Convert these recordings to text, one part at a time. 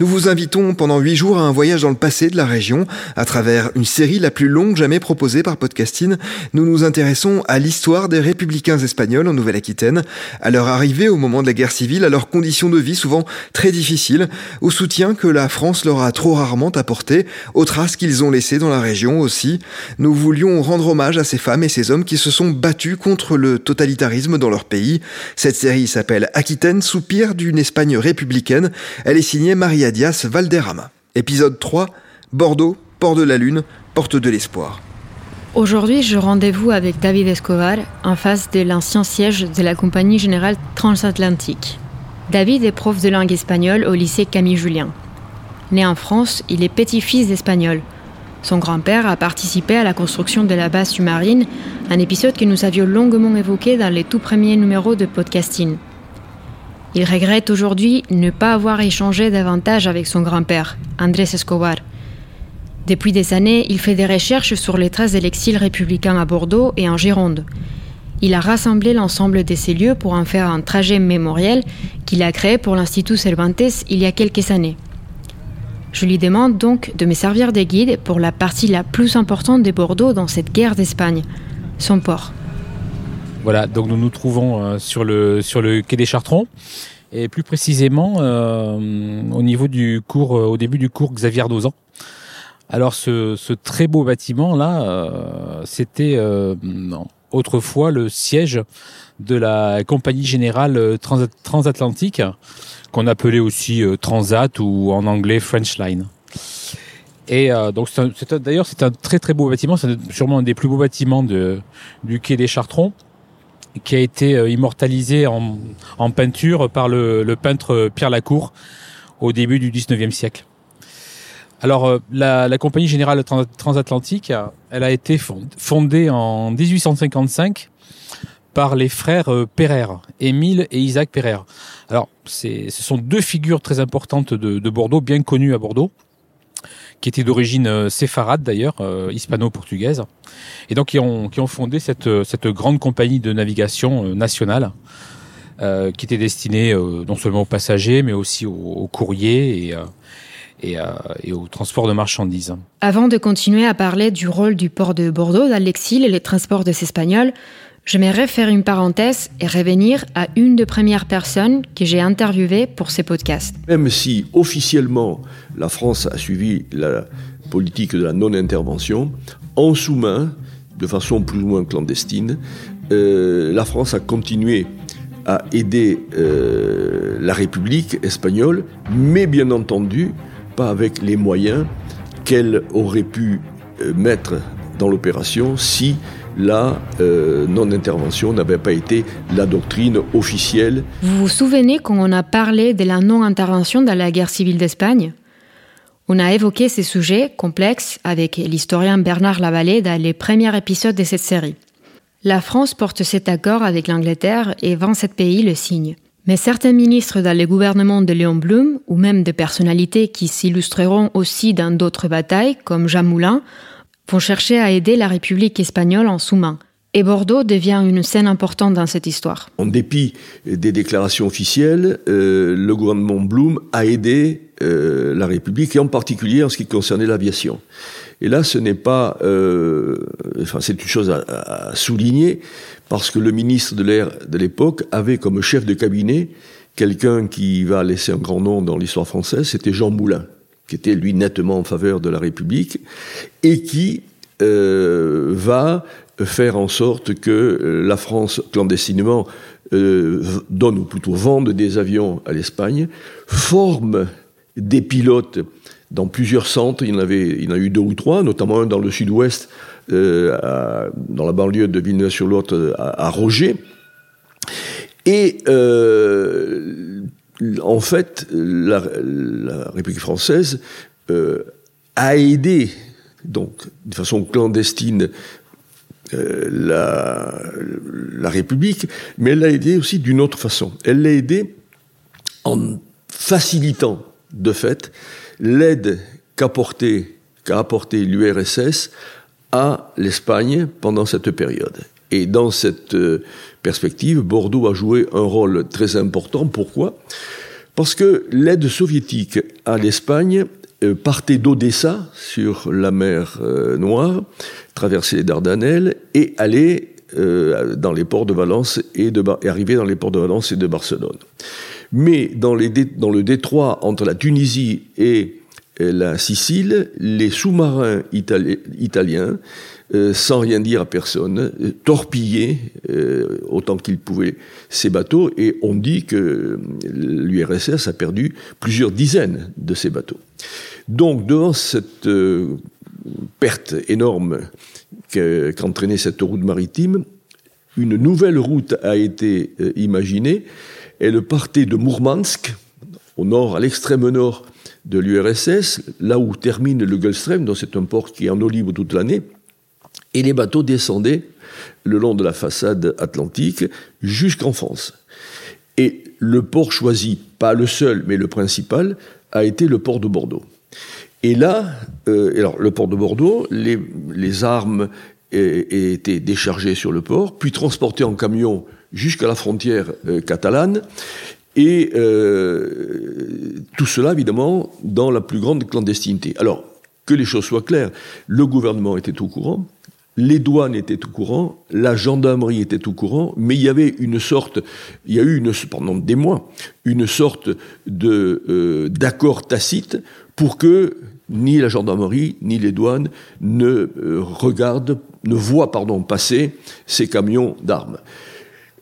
Nous vous invitons pendant huit jours à un voyage dans le passé de la région. À travers une série la plus longue jamais proposée par Podcasting, nous nous intéressons à l'histoire des républicains espagnols en Nouvelle-Aquitaine, à leur arrivée au moment de la guerre civile, à leurs conditions de vie souvent très difficiles, au soutien que la France leur a trop rarement apporté, aux traces qu'ils ont laissées dans la région aussi. Nous voulions rendre hommage à ces femmes et ces hommes qui se sont battus contre le totalitarisme dans leur pays. Cette série s'appelle Aquitaine, soupir d'une Espagne républicaine. Elle est signée Maria Dias Valderrama. Épisode 3, Bordeaux, port de la Lune, porte de l'espoir. Aujourd'hui, je rendez-vous avec David Escobar en face de l'ancien siège de la Compagnie Générale Transatlantique. David est prof de langue espagnole au lycée Camille Julien. Né en France, il est petit-fils d'Espagnol. Son grand-père a participé à la construction de la base sous-marine, un épisode que nous avions longuement évoqué dans les tout premiers numéros de podcasting. Il regrette aujourd'hui ne pas avoir échangé davantage avec son grand-père, Andrés Escobar. Depuis des années, il fait des recherches sur les traces de l'exil républicain à Bordeaux et en Gironde. Il a rassemblé l'ensemble de ces lieux pour en faire un trajet mémoriel qu'il a créé pour l'Institut Cervantes il y a quelques années. Je lui demande donc de me servir de guide pour la partie la plus importante de Bordeaux dans cette guerre d'Espagne, son port. Voilà, donc nous nous trouvons euh, sur, le, sur le quai des Chartrons et plus précisément euh, au niveau du cours, euh, au début du cours Xavier Dozan. Alors ce, ce, très beau bâtiment là, euh, c'était autrefois le siège de la compagnie générale trans transatlantique qu'on appelait aussi Transat ou en anglais French Line. Et euh, donc d'ailleurs c'est un très très beau bâtiment, c'est sûrement un des plus beaux bâtiments de, du quai des Chartrons qui a été euh, immortalisé en, peinture par le, peintre Pierre Lacour au début du 19e siècle. Alors, euh, la, Compagnie Générale Transatlantique, elle a été fondée en 1855 par les frères euh, Perrer, Émile et Isaac Perrer. Alors, ce sont deux figures très importantes de Bordeaux, bien connues à Bordeaux qui était d'origine euh, séfarade d'ailleurs, euh, hispano-portugaise, et donc qui ont, fondé cette, euh, cette grande compagnie de navigation nationale. Qui était destinée non seulement aux passagers, mais aussi aux, aux courriers et, euh, et, et, au transport de marchandises. Avant de continuer à parler du rôle du port de Bordeaux dans l'exil et les transports des Espagnols, J'aimerais faire une parenthèse et revenir à une des premières personnes que j'ai interviewées pour ces podcasts. Même si officiellement la France a suivi la politique de la non-intervention, en sous-main, de façon plus ou moins clandestine, euh, la France a continué à aider euh, la République espagnole, mais bien entendu pas avec les moyens qu'elle aurait pu euh, mettre dans l'opération si la euh, non-intervention n'avait pas été la doctrine officielle. Vous vous souvenez quand on a parlé de la non-intervention dans la guerre civile d'Espagne? On a évoqué ces sujets complexes avec l'historien Bernard Lavallée dans les premiers épisodes de cette série. La France porte cet accord avec l'Angleterre et 27 pays le signent. Mais certains ministres dans le gouvernement de Léon Blum, ou même des personnalités qui s'illustreront aussi dans d'autres batailles, comme Jean Moulin, vont chercher à aider la République espagnole en sous-main. Et Bordeaux devient une scène importante dans cette histoire. En dépit des déclarations officielles, euh, le gouvernement Blum a aidé euh, la République, et en particulier en ce qui concernait l'aviation. Et là, ce n'est pas, euh, enfin, c'est une chose à, à, souligner, parce que le ministre de l'air de l'époque avait comme chef de cabinet quelqu'un qui va laisser un grand nom dans l'histoire française, c'était Jean Moulin. Qui était lui nettement en faveur de la République, et qui euh, va faire en sorte que euh, la France, clandestinement, euh, donne, ou plutôt vende des avions à l'Espagne, forme des pilotes dans plusieurs centres. Il y en, avait, il en a eu deux ou trois, notamment un dans le sud-ouest, dans la banlieue de Villeneuve-sur-Lot, à, Roger. Et en fait, la, République française euh, a aidé, donc de façon clandestine, euh, la, République, mais elle l'a aidé aussi d'une autre façon. Elle l'a aidé en facilitant, de fait, l'aide qu'a apporté l'URSS à l'Espagne pendant cette période. Et dans cette euh, perspective, Bordeaux a joué un rôle très important. Pourquoi? Parce que l'aide soviétique à l'Espagne euh, partait d'Odessa, sur la mer euh, Noire, traversait les Dardanelles et allait dans les ports de Valence et, de, arriver dans les ports de Valence et de Barcelone. Mais dans le détroit entre la Tunisie et la Sicile, les sous-marins itali italiens, euh, sans rien dire à personne, euh, torpillaient euh, autant qu'ils pouvaient ces bateaux, et on dit que l'URSS a perdu plusieurs dizaines de ces bateaux. Donc, devant cette perte énorme qu'entraînait cette route maritime, une nouvelle route a été imaginée. Elle partait de Mourmansk, au nord, à l'extrême nord de l'URSS, là où termine le Gulfstream, donc c'est un port qui est en eau libre toute l'année, et les bateaux descendaient le long de la façade atlantique jusqu'en France. Et le port choisi, pas le seul, mais le principal, a été le port de Bordeaux. Et là, euh, le port de Bordeaux, les, les armes étaient déchargées sur le port, puis transportées en camion jusqu'à la frontière euh, catalane, et euh, tout cela, évidemment, dans la plus grande clandestinité. Alors, que les choses soient claires, le gouvernement était au courant, les douanes étaient au courant, la gendarmerie était au courant, mais il y avait une sorte, il y a eu une, pendant des mois, une sorte de euh, d'accord tacite pour que ni la gendarmerie ni les douanes ne euh, regardent, ne voient pardon passer ces camions d'armes.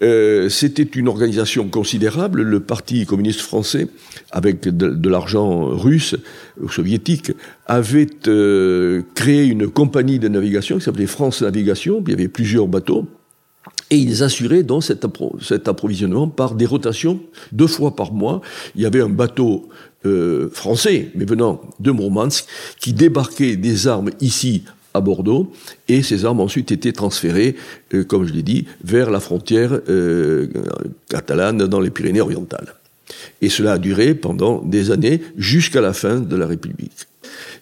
Euh, c'était une organisation considérable. Le Parti communiste français, avec de, l'argent russe ou soviétique, avait euh, créé une compagnie de navigation qui s'appelait France Navigation. Il y avait plusieurs bateaux. Et ils assuraient donc cet, approvisionnement par des rotations deux fois par mois. Il y avait un bateau euh, français, mais venant de Mourmansk, qui débarquait des armes ici à Bordeaux, et ces armes ensuite étaient transférées, euh, comme je l'ai dit, vers la frontière euh, catalane dans les Pyrénées orientales. Et cela a duré pendant des années jusqu'à la fin de la République.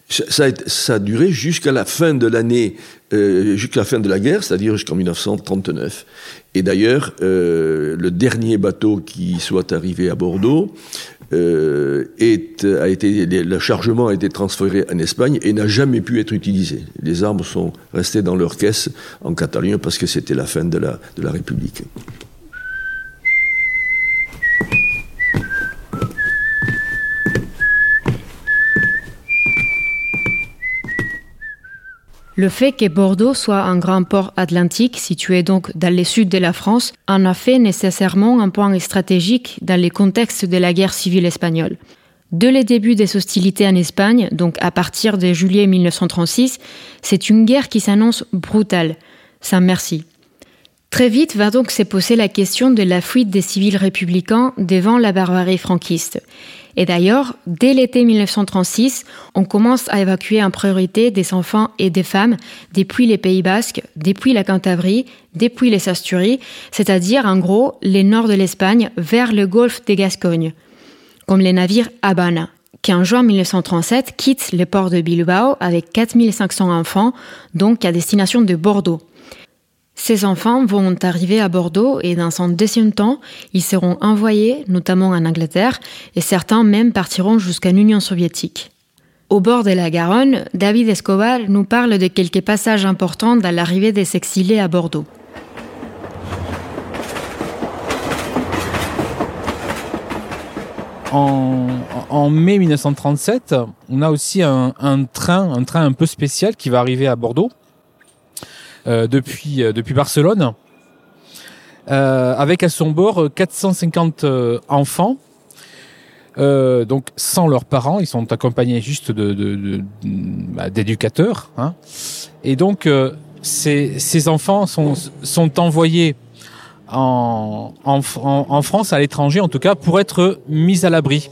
Ça, a, duré jusqu'à la fin de l'année, euh, jusqu'à la fin de la guerre, c'est-à-dire jusqu'en 1939. Et d'ailleurs, le dernier bateau qui soit arrivé à Bordeaux euh, est, a été, le chargement a été transféré en Espagne et n'a jamais pu être utilisé. Les armes sont restées dans leur caisse en Catalogne parce que c'était la fin de la, de la République. Le fait que Bordeaux soit un grand port atlantique, situé donc dans le sud de la France, en a fait nécessairement un point stratégique dans le contexte de la guerre civile espagnole. Dès le début des hostilités en Espagne, donc à partir de juillet 1936, c'est une guerre qui s'annonce brutale, sans merci. Très vite va donc se poser la question de la fuite des civils républicains devant la barbarie franquiste. Et d'ailleurs, dès l'été 1936, on commence à évacuer en priorité des enfants et des femmes depuis les Pays Basques, depuis la Cantabrie, depuis les Asturies, c'est-à-dire en gros les nord de l'Espagne vers le golfe des Gascognes, comme les navires Habana, qui en juin 1937 quittent le port de Bilbao avec 4500 enfants, donc à destination de Bordeaux. Ces enfants vont arriver à Bordeaux et dans son deuxième temps, ils seront envoyés notamment en Angleterre et certains même partiront jusqu'en Union soviétique. Au bord de la Garonne, David Escobar nous parle de quelques passages importants dans l'arrivée des exilés à Bordeaux. en, mai 1937, on a aussi un, train, un train un peu spécial qui va arriver à Bordeaux depuis, euh, depuis Barcelone, euh, avec à son bord 450 enfants, donc sans leurs parents, ils sont accompagnés juste de, bah, d'éducateurs. Hein. Et donc ces, ces enfants sont, sont envoyés en, en, France, à l'étranger en tout cas, pour être mis à l'abri.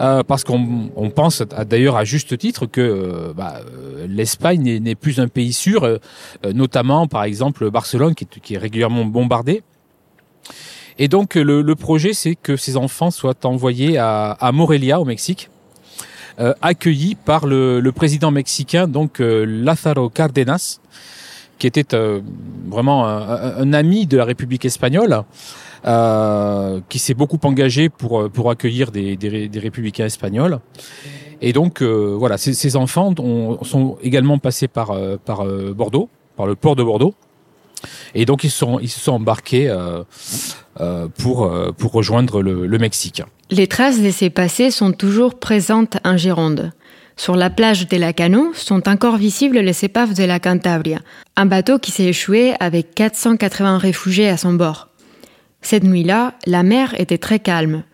Euh, parce qu'on on pense d'ailleurs à juste titre que euh, bah, euh, l'Espagne n'est plus un pays sûr, notamment par exemple Barcelone qui est, qui est régulièrement bombardé. Et donc le, le projet c'est que ces enfants soient envoyés à, à Morelia au Mexique, accueillis par le, le, président mexicain donc Lázaro Cárdenas, qui était euh, vraiment un, ami de la République espagnole, euh, qui s'est beaucoup engagé pour, pour accueillir des, des, républicains espagnols. Et donc, euh, voilà, ces, enfants sont également passés par, par Bordeaux, par le port de Bordeaux. Et donc, ils, sont, ils se sont embarqués pour, pour rejoindre le, Mexique. Les traces de ces passés sont toujours présentes en Gironde. Sur la plage de la Cano sont encore visibles les épaves de la Cantabria, un bateau qui s'est échoué avec 480 réfugiés à son bord. Cette nuit-là, la mer était très calme.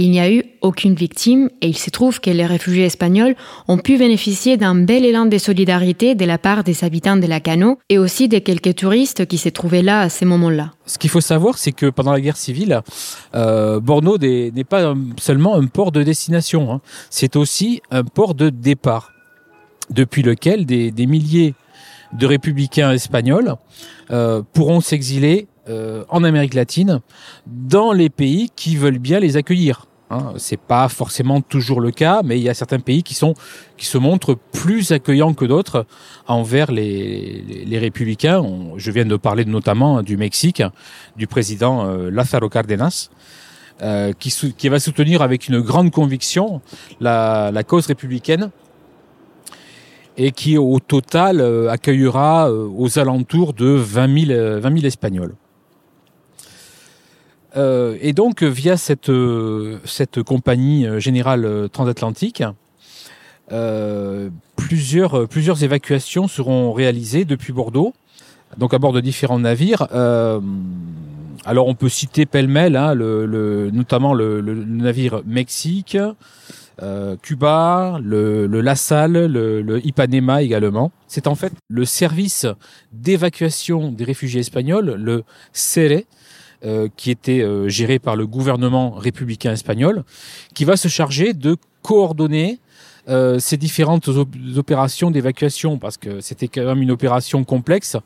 Il n'y a eu aucune victime et il se trouve que les réfugiés espagnols ont pu bénéficier d'un bel élan de solidarité de la part des habitants de la Cano et aussi de quelques touristes qui se trouvaient là à ces moments-là. Ce qu'il faut savoir, c'est que pendant la guerre civile, euh, Bordeaux n'est pas seulement un port de destination, hein. c'est aussi un port de départ, depuis lequel des, milliers de républicains espagnols euh, pourront s'exiler euh, en Amérique latine dans les pays qui veulent bien les accueillir. Hein, c'est pas forcément toujours le cas, mais il y a certains pays qui sont qui se montrent plus accueillants que d'autres envers les, les, républicains. je viens de parler notamment du Mexique, du président euh, Lázaro Cárdenas, euh, qui, qui va soutenir avec une grande conviction la, la cause républicaine et qui au total euh, accueillera euh, aux alentours de 20 000, 20 000 Espagnols. Euh, et donc, via cette, euh, cette compagnie euh, générale transatlantique, plusieurs, plusieurs évacuations seront réalisées depuis Bordeaux, donc à bord de différents navires. alors, on peut citer pêle-mêle, hein, notamment le, navire Mexique, Cuba, le, le La Salle, le, le, Ipanema également. C'est en fait le service d'évacuation des réfugiés espagnols, le CERE, euh, qui était euh, géré par le gouvernement républicain espagnol, qui va se charger de coordonner euh, ces différentes opérations d'évacuation, parce que c'était quand même une opération complexe,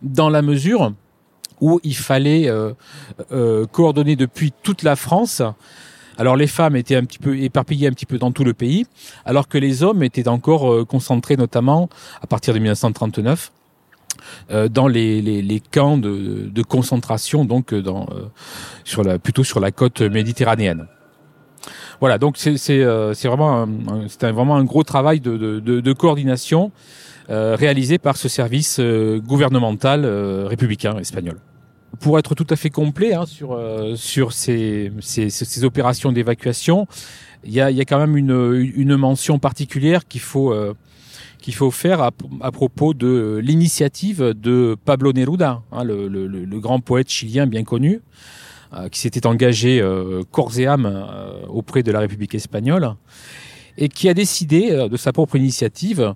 dans la mesure où il fallait coordonner depuis toute la France. Alors les femmes étaient un petit peu éparpillées un petit peu dans tout le pays, alors que les hommes étaient encore concentrés notamment à partir de 1939 euh, dans les, camps de, concentration, donc euh, euh, sur plutôt sur la côte méditerranéenne. Voilà, donc c'est vraiment, un, vraiment un gros travail de coordination réalisé par ce service gouvernemental républicain espagnol pour être tout à fait complet hein, sur sur ces, ces, ces opérations d'évacuation, il y a, y a, quand même une, une mention particulière qu'il faut qu'il faut faire à, propos de l'initiative de Pablo Neruda, hein, le, grand poète chilien bien connu, euh, qui s'était engagé euh, corps et âme euh, auprès de la République espagnole et qui a décidé de sa propre initiative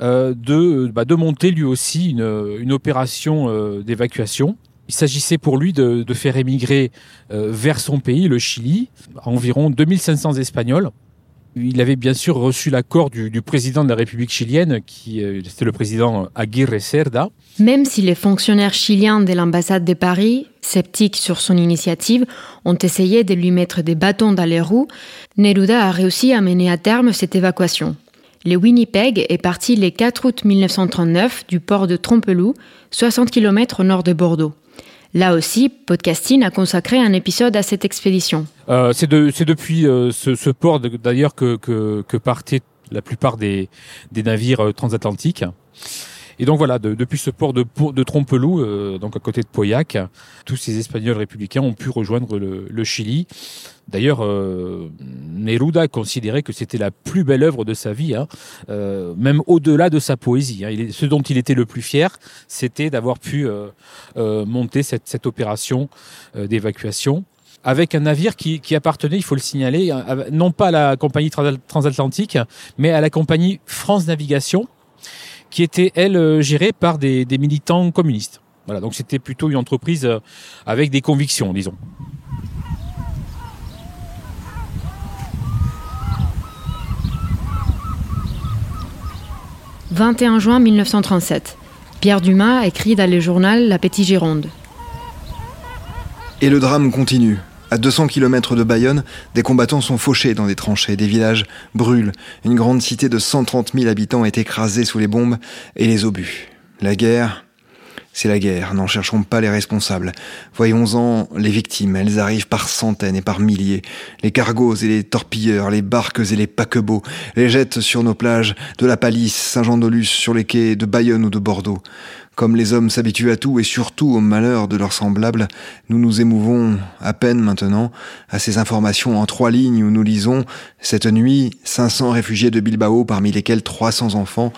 de, bah, de monter lui aussi une, une opération d'évacuation. Il s'agissait pour lui de, faire émigrer vers son pays, le Chili, environ 2500 Espagnols il avait bien sûr reçu l'accord du, président de la République chilienne, qui euh, c'était le président Aguirre Cerda. Même si les fonctionnaires chiliens de l'ambassade de Paris, sceptiques sur son initiative, ont essayé de lui mettre des bâtons dans les roues, Neruda a réussi à mener à terme cette évacuation. Le Winnipeg est parti le 4 août 1939 du port de Trompeloup, 60 km au nord de Bordeaux. Là aussi, Podcasting a consacré un épisode à cette expédition. Euh, c'est depuis euh, ce, port d'ailleurs que, que, partaient la plupart des, navires euh, transatlantiques. Et donc voilà, depuis ce port de, de Trompelou, euh, donc à côté de Pauillac, tous ces Espagnols républicains ont pu rejoindre le, Chili. D'ailleurs, euh, Neruda considérait que c'était la plus belle œuvre de sa vie, hein. euh, même au-delà de sa poésie. Hein. Ce dont il était le plus fier, c'était d'avoir pu monter cette, cette opération d'évacuation avec un navire qui, qui, appartenait, il faut le signaler, non pas à la compagnie transatlantique, mais à la compagnie France Navigation, qui était, elle, euh, gérée par des, militants communistes. Voilà, donc c'était plutôt une entreprise euh, avec des convictions, disons. « 21 juin 1937. Pierre Dumas écrit dans le journal La Petite Gironde. Et le drame continue. À 200 km de Bayonne, des combattants sont fauchés dans des tranchées, des villages brûlent, une grande cité de 130 000 habitants est écrasée sous les bombes et les obus. La guerre, c'est la guerre, n'en cherchons pas les responsables. Voyons-en les victimes, elles arrivent par centaines et par milliers. Les cargos et les torpilleurs, les barques et les paquebots, les jettent sur nos plages de la Palisse, Saint-Jean-de-Luz, sur les quais de Bayonne ou de Bordeaux. Comme les hommes s'habituent à tout et surtout au malheur de leurs semblables, nous nous émouvons à peine maintenant à ces informations en trois lignes où nous lisons Cette nuit, 500 réfugiés de Bilbao, parmi lesquels 300 enfants,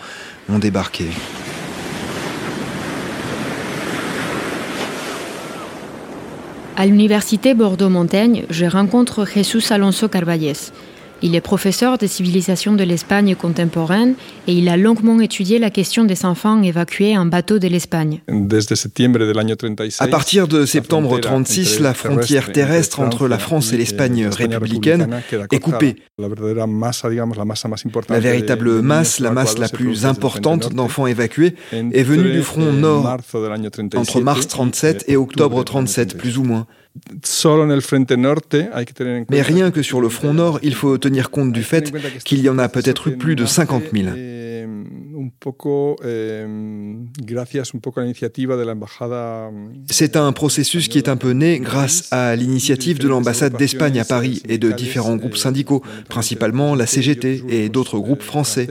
ont débarqué. À l'université Bordeaux-Montaigne, je rencontre Jesus Alonso Carvalles. Il est professeur de civilisation de l'Espagne contemporaine et il a longuement étudié la question des enfants évacués en bateau de l'Espagne. À partir de septembre 36, la frontière terrestre entre la France et l'Espagne républicaine est coupée. La véritable masse, la masse la plus importante d'enfants évacués est venue du front nord entre mars 37 et octobre 37, plus ou moins. Mais rien que sur le front nord, il faut tenir compte du fait qu'il y en a peut-être eu plus de 50 000. C'est un processus qui est un peu né grâce à l'initiative de l'ambassade d'Espagne à Paris et de différents groupes syndicaux, principalement la CGT et d'autres groupes français.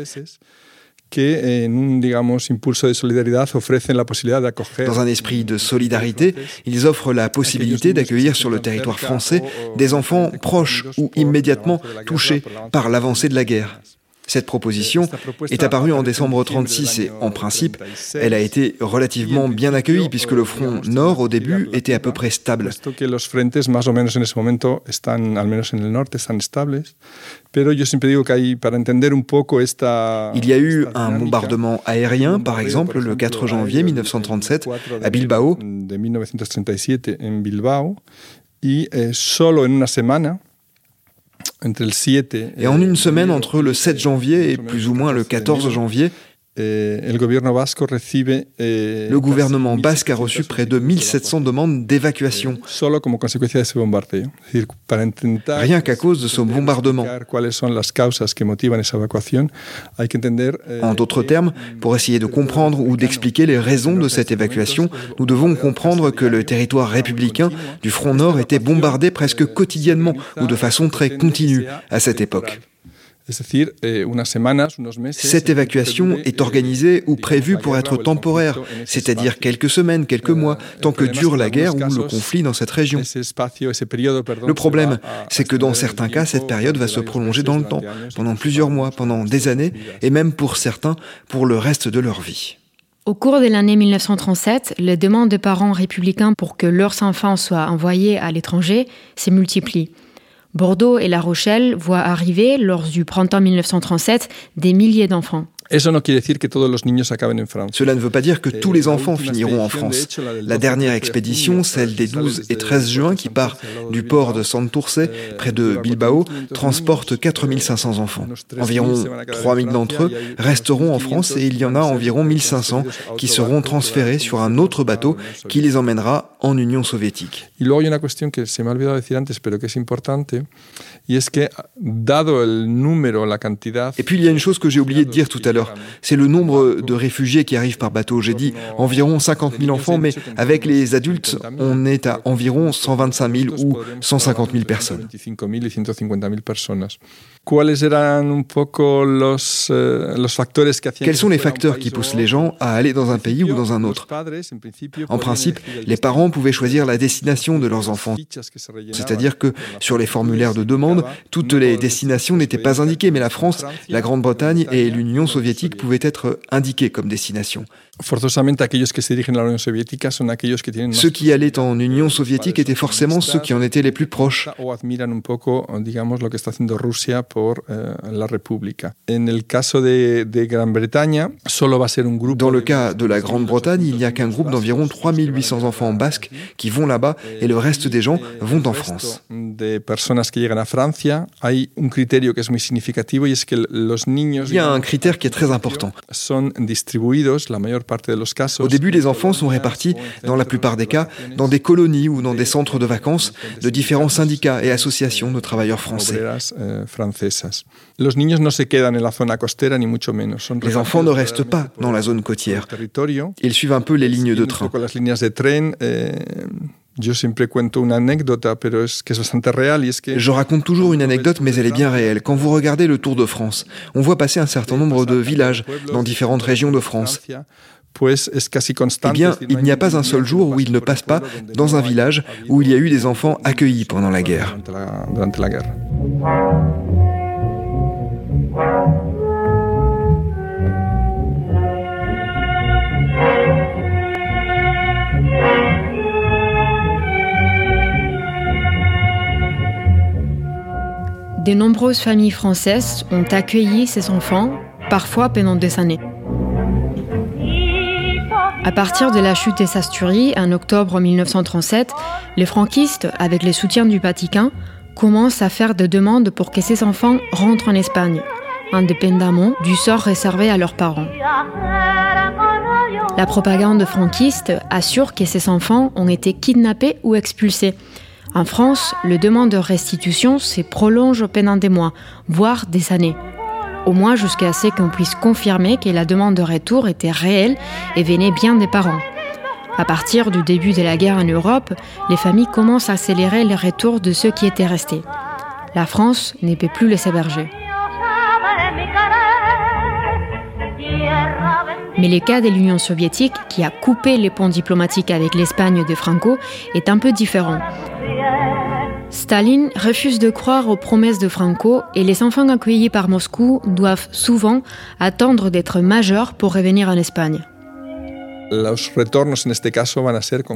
Dans un esprit de solidarité, ils offrent la possibilité d'accueillir sur le territoire français des enfants proches ou immédiatement touchés par l'avancée de la guerre. Cette proposition est apparue en décembre 36 et, en principe, elle a été relativement bien accueillie puisque le front nord, au début, était à peu près stable. Il y a eu un bombardement aérien, par exemple, le 4 janvier 1937 à Bilbao. Et en une semaine, entre le 7 janvier et plus ou moins le 14 janvier, le gouvernement basque a reçu près de 1700 demandes d'évacuation. Rien qu'à cause de ce bombardement. En d'autres termes, pour essayer de comprendre ou d'expliquer les raisons de cette évacuation, nous devons comprendre que le territoire républicain du Front Nord était bombardé presque quotidiennement ou de façon très continue à cette époque. Eh, Cette évacuation est organisée ou prévue pour être temporaire, c'est-à-dire quelques semaines, quelques mois, tant que dure la guerre ou le conflit dans cette région. Le problème, c'est que dans certains cas, cette période va se prolonger dans le temps, pendant plusieurs mois, pendant des années, et même pour certains, pour le reste de leur vie. Au cours de l'année 1937, les demandes de parents républicains pour que leurs enfants soient envoyés à l'étranger se multiplient. Bordeaux et La Rochelle voient arriver, lors du printemps 1937, des milliers d'enfants. Cela ne veut pas dire que tous les enfants finiront en France. La dernière expédition, celle des 12 et 13 juin, qui part du port de Santurce, près de Bilbao, transporte 4500 enfants. Environ 3000 d'entre eux resteront en France et il y en a environ 1500 qui seront transférés sur un autre bateau qui les emmènera en Union soviétique. Et puis il y a une chose que j'ai oublié de dire tout à l'heure c'est le nombre de réfugiés qui arrivent par bateau. J'ai dit environ 50 000 enfants, mais avec les adultes, on est à environ 125 000 ou 150 000 personnes. ¿Cuáles eran un poco los, eh, Quels sont les facteurs qui poussent les gens à aller dans un pays ou dans un autre En principe, les parents pouvaient choisir la destination de leurs enfants. C'est-à-dire que sur les formulaires de demande, toutes les destinations n'étaient pas indiquées, mais la France, la Grande-Bretagne et l'Union soviétique pouvaient être indiquées comme destination. Ceux qui allaient en Union soviétique étaient forcément ceux qui en étaient les plus proches. Dans le cas de la Grande-Bretagne, il n'y a qu'un groupe d'environ 3800 enfants basques qui vont là-bas et le reste des gens vont en France. Il y a un critère qui est très important. Au début, les enfants sont répartis, dans la plupart des cas, dans des colonies ou dans des centres de vacances de différents syndicats et associations de travailleurs français. Les enfants ne restent pas dans la zone côtière. Ils suivent un peu les lignes de train. Je raconte toujours une anecdote, mais elle est bien réelle. Quand vous regardez le Tour de France, on voit passer un certain nombre de villages dans différentes régions de France. Eh bien, il n'y a pas un seul jour où il ne passe pas dans un village où il y a eu des enfants accueillis pendant la guerre. De nombreuses familles françaises ont accueilli ces enfants, parfois pendant des années. À partir de la chute des Asturies en octobre 1937, les franquistes, avec les soutiens du Vatican, commencent à faire des demandes pour que ces enfants rentrent en Espagne, indépendamment du sort réservé à leurs parents. La propagande franquiste assure que ces enfants ont été kidnappés ou expulsés. En France, le demande de restitution se prolonge pendant des mois, voire des années au moins jusqu'à ce qu'on puisse confirmer que la demande de retour était réelle et venait bien des parents. À partir du début de la guerre en Europe, les familles commencent à accélérer le retour de ceux qui étaient restés. La France ne peut plus les héberger. Mais le cas de l'Union soviétique, qui a coupé les ponts diplomatiques avec l'Espagne de Franco, est un peu différent. Staline refuse de croire aux promesses de Franco et les enfants accueillis par Moscou doivent souvent attendre d'être majeurs pour revenir en Espagne.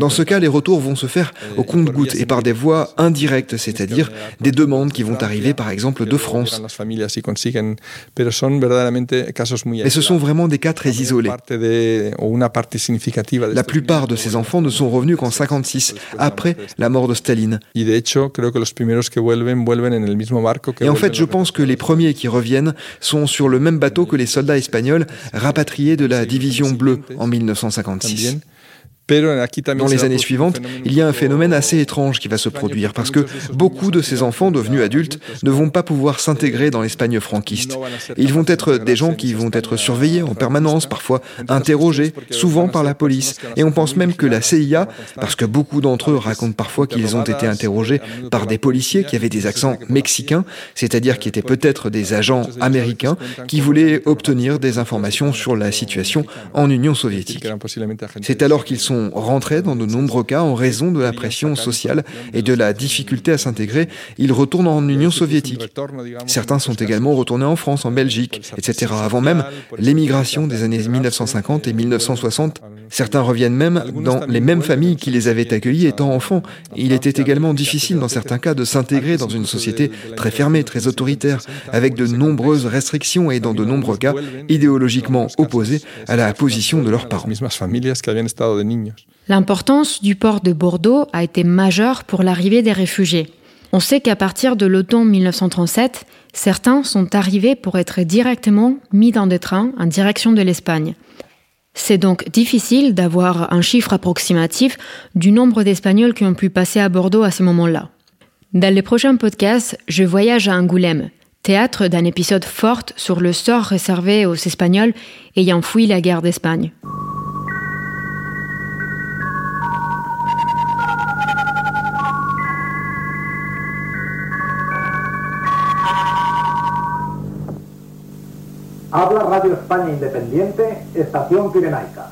Dans ce cas, les retours vont se faire au compte-gouttes et par des voies indirectes, c'est-à-dire des demandes qui vont arriver par exemple de France. Mais ce sont vraiment des cas très isolés. La plupart de ces enfants ne sont revenus qu'en 56, après la mort de Staline. Et en fait, je pense que les premiers qui reviennent sont sur le même bateau que les soldats espagnols rapatriés de la division bleue en 1950. 1956. También. Dans les années suivantes, il y a un phénomène assez étrange qui va se produire parce que beaucoup de ces enfants devenus adultes ne vont pas pouvoir s'intégrer dans l'Espagne franquiste. Ils vont être des gens qui vont être surveillés en permanence, parfois interrogés, souvent par la police. Et on pense même que la CIA, parce que beaucoup d'entre eux racontent parfois qu'ils ont été interrogés par des policiers qui avaient des accents mexicains, c'est-à-dire qui étaient peut-être des agents américains qui voulaient obtenir des informations sur la situation en Union soviétique. C'est alors qu'ils sont rentrés dans de nombreux cas en raison de la pression sociale et de la difficulté à s'intégrer. Ils retournent en Union soviétique. Certains sont également retournés en France, en Belgique, etc. Avant même l'émigration des années 1950 et 1960. Certains reviennent même dans les mêmes familles qui les avaient accueillis étant enfants. Il était également difficile dans certains cas de s'intégrer dans une société très fermée, très autoritaire, avec de nombreuses restrictions et dans de nombreux cas idéologiquement opposés à la position de leurs parents. L'importance du port de Bordeaux a été majeure pour l'arrivée des réfugiés. On sait qu'à partir de l'automne 1937, certains sont arrivés pour être directement mis dans des trains en direction de l'Espagne. C'est donc difficile d'avoir un chiffre approximatif du nombre d'Espagnols qui ont pu passer à Bordeaux à ce moment-là. Dans les prochains podcasts, je voyage à Angoulême, théâtre d'un épisode fort sur le sort réservé aux Espagnols ayant fui la guerre d'Espagne. Radio España Independiente, Estación Pirenaica.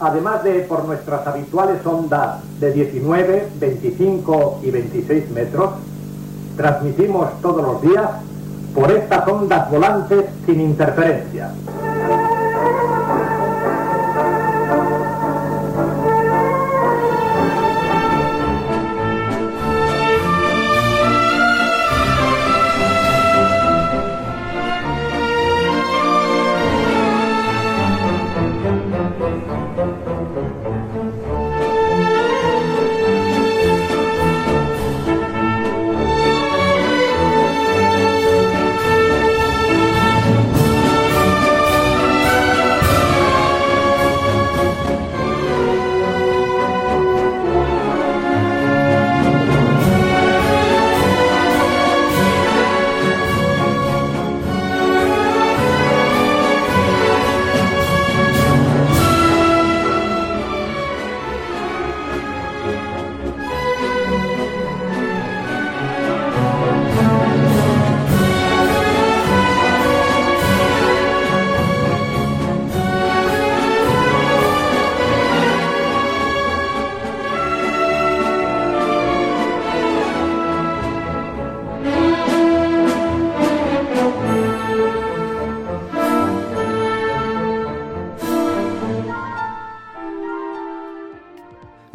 Además de por nuestras habituales ondas de 19, 25 y 26 metros, transmitimos todos los días por estas ondas volantes sin interferencia.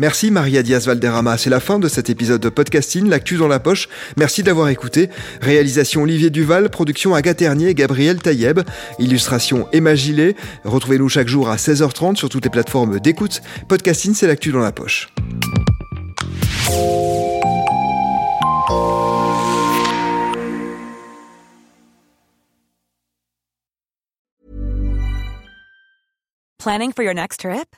Merci Maria Diaz Valderrama. C'est la fin de cet épisode de podcasting, l'actu dans la poche. Merci d'avoir écouté. Réalisation Olivier Duval, production Agathe Ternier et Gabriel Taïeb, illustration Emma Gillet. Retrouvez-nous chaque jour à 16h30 sur toutes les plateformes d'écoute. Podcasting, c'est l'actu dans la poche. Planning for your next trip?